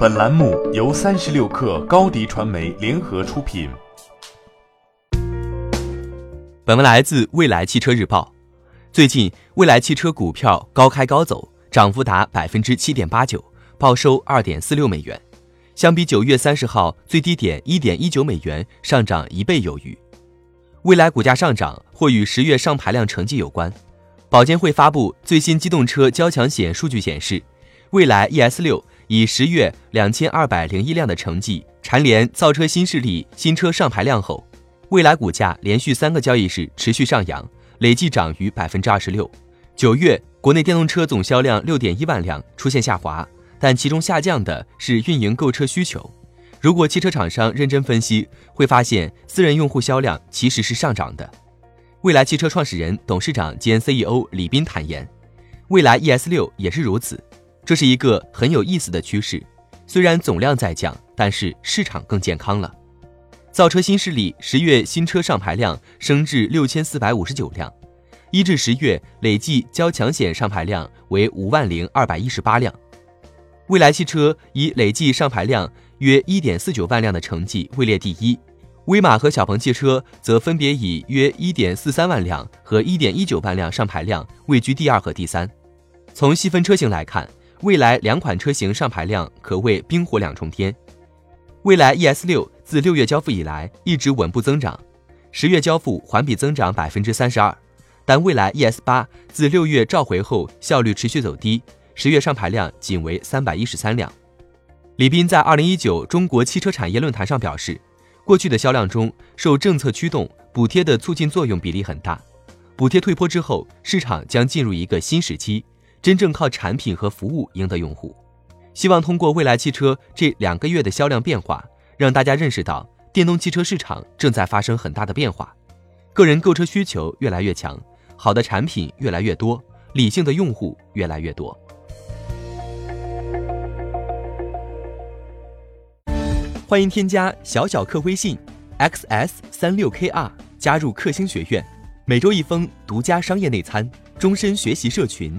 本栏目由三十六氪高低传媒联合出品。本文来自未来汽车日报。最近，未来汽车股票高开高走，涨幅达百分之七点八九，报收二点四六美元，相比九月三十号最低点一点一九美元，上涨一倍有余。未来股价上涨或与十月上牌量成绩有关。保监会发布最新机动车交强险数据显示，蔚来 ES 六。以十月两千二百零一辆的成绩蝉联造车新势力新车上牌量后，蔚来股价连续三个交易日持续上扬，累计涨逾百分之二十六。九月国内电动车总销量六点一万辆出现下滑，但其中下降的是运营购车需求。如果汽车厂商认真分析，会发现私人用户销量其实是上涨的。蔚来汽车创始人、董事长兼 CEO 李斌坦言，蔚来 ES 六也是如此。这是一个很有意思的趋势，虽然总量在降，但是市场更健康了。造车新势力十月新车上牌量升至六千四百五十九辆，一至十月累计交强险上牌量为五万零二百一十八辆。蔚来汽车以累计上牌量约一点四九万辆的成绩位列第一，威马和小鹏汽车则分别以约一点四三万辆和一点一九万辆上牌量位居第二和第三。从细分车型来看，未来两款车型上牌量可谓冰火两重天。蔚来 ES 六自六月交付以来一直稳步增长，十月交付环比增长百分之三十二，但蔚来 ES 八自六月召回后效率持续走低，十月上牌量仅为三百一十三辆。李斌在二零一九中国汽车产业论坛上表示，过去的销量中受政策驱动，补贴的促进作用比例很大，补贴退坡之后，市场将进入一个新时期。真正靠产品和服务赢得用户，希望通过未来汽车这两个月的销量变化，让大家认识到电动汽车市场正在发生很大的变化，个人购车需求越来越强，好的产品越来越多，理性的用户越来越多。欢迎添加小小客微信，xs 三六 kr，加入克星学院，每周一封独家商业内参，终身学习社群。